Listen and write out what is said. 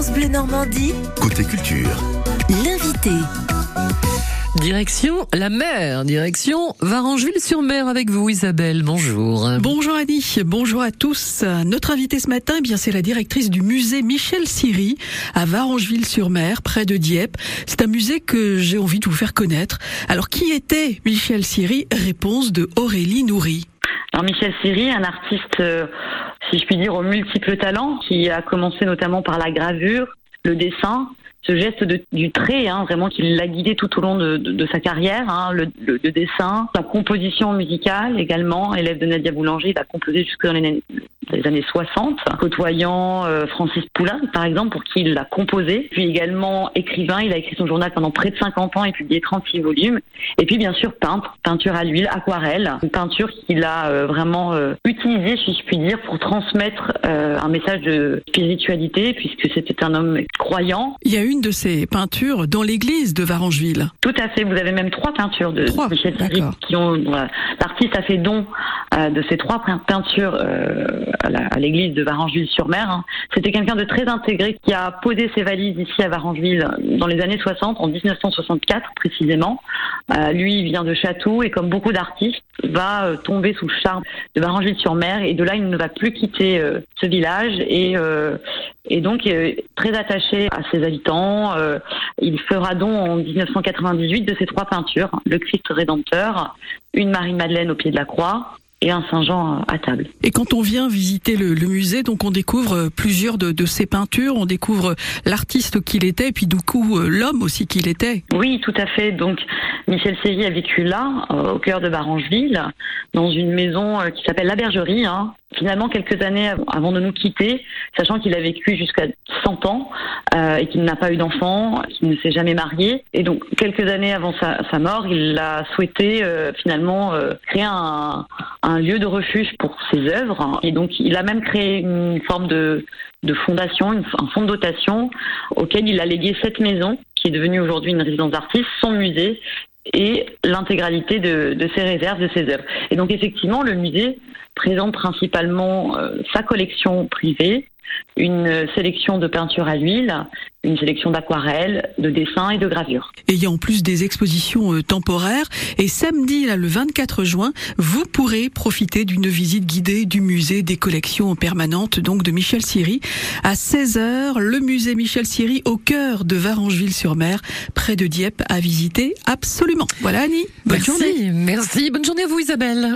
France Bleu Normandie, Côté culture. l'invité. Direction la mer, direction Varangeville-sur-Mer avec vous Isabelle, bonjour. Bonjour Annie, bonjour à tous. Notre invitée ce matin, eh bien c'est la directrice du musée Michel Siri à Varangeville-sur-Mer, près de Dieppe. C'est un musée que j'ai envie de vous faire connaître. Alors qui était Michel Siri? Réponse de Aurélie Nourri. Alors Michel Siri, un artiste, euh, si je puis dire, aux multiples talents, qui a commencé notamment par la gravure, le dessin, ce geste du trait, hein, vraiment qui l'a guidé tout au long de, sa carrière, hein, le, le- le dessin, la composition musicale également, élève de Nadia Boulanger, il a composé jusque dans les, les années 60, côtoyant euh, Francis Poulain, par exemple, pour qui il l'a composé, puis également écrivain, il a écrit son journal pendant près de 50 ans et publié 36 volumes, et puis bien sûr peintre, peinture à l'huile, aquarelle, une peinture qu'il a euh, vraiment euh, utilisée, si je puis dire, pour transmettre un message de spiritualité, puisque c'était un homme croyant. Il y a une de ses peintures dans l'église de Varangeville. Tout à fait, vous avez même trois peintures de Trois, Michel d'accord. qui ont. voilà. L'artiste a fait don de ces trois pein- peintures à l'église de Varangeville-sur-Mer. hein. C'était quelqu'un de très intégré qui a posé ses valises ici à Varangeville dans les années 60, en 1964 précisément. Euh, lui, il vient de Château et comme beaucoup d'artistes, va euh, tomber sous le charme de Varangeville-sur-Mer et de là, il ne va plus quitter euh, ce village et, euh, et donc très attaché à ses habitants. il fera don en 1998 de ces trois peintures, le Christ rédempteur, une Marie-Madeleine au pied de la croix et un Saint-Jean à table. Et quand on vient visiter le, le musée, donc on découvre euh, plusieurs de, de ses peintures, on découvre l'artiste qu'il était, et puis du coup euh, l'homme aussi qu'il était. Oui, tout à fait. Donc, Michel Séry a vécu là, euh, au cœur de Barangeville, dans une maison euh, qui s'appelle la Bergerie. hein. Finalement, quelques années av- avant de nous quitter, sachant qu'il a vécu jusqu'à 100 ans euh, et qu'il n'a pas eu d'enfant, qu'il ne s'est jamais marié. Et donc, quelques années avant sa, sa mort, il a souhaité euh, finalement euh, créer un, un lieu de refuge pour ses œuvres. Et donc, il a même créé une forme de, de fondation, un fonds de dotation auquel il a légué cette maison, qui est devenue aujourd'hui une résidence d'artiste, son musée et l'intégralité de, de ses réserves, de ses œuvres. Et donc effectivement, le musée présente principalement euh, sa collection privée, une sélection de peintures à l'huile, une sélection d'aquarelles, de dessins et de gravures. Et il y a en plus des expositions euh, temporaires. Et samedi, là, le 24 juin, vous pourrez profiter d'une visite guidée du musée des collections permanentes, donc de Michel Siri. À 16h, le musée Michel Siri au cœur de Varangeville-sur-Mer, près de Dieppe, à visiter absolument. Voilà Annie, bonne journée. Merci, bonne journée à vous Isabelle.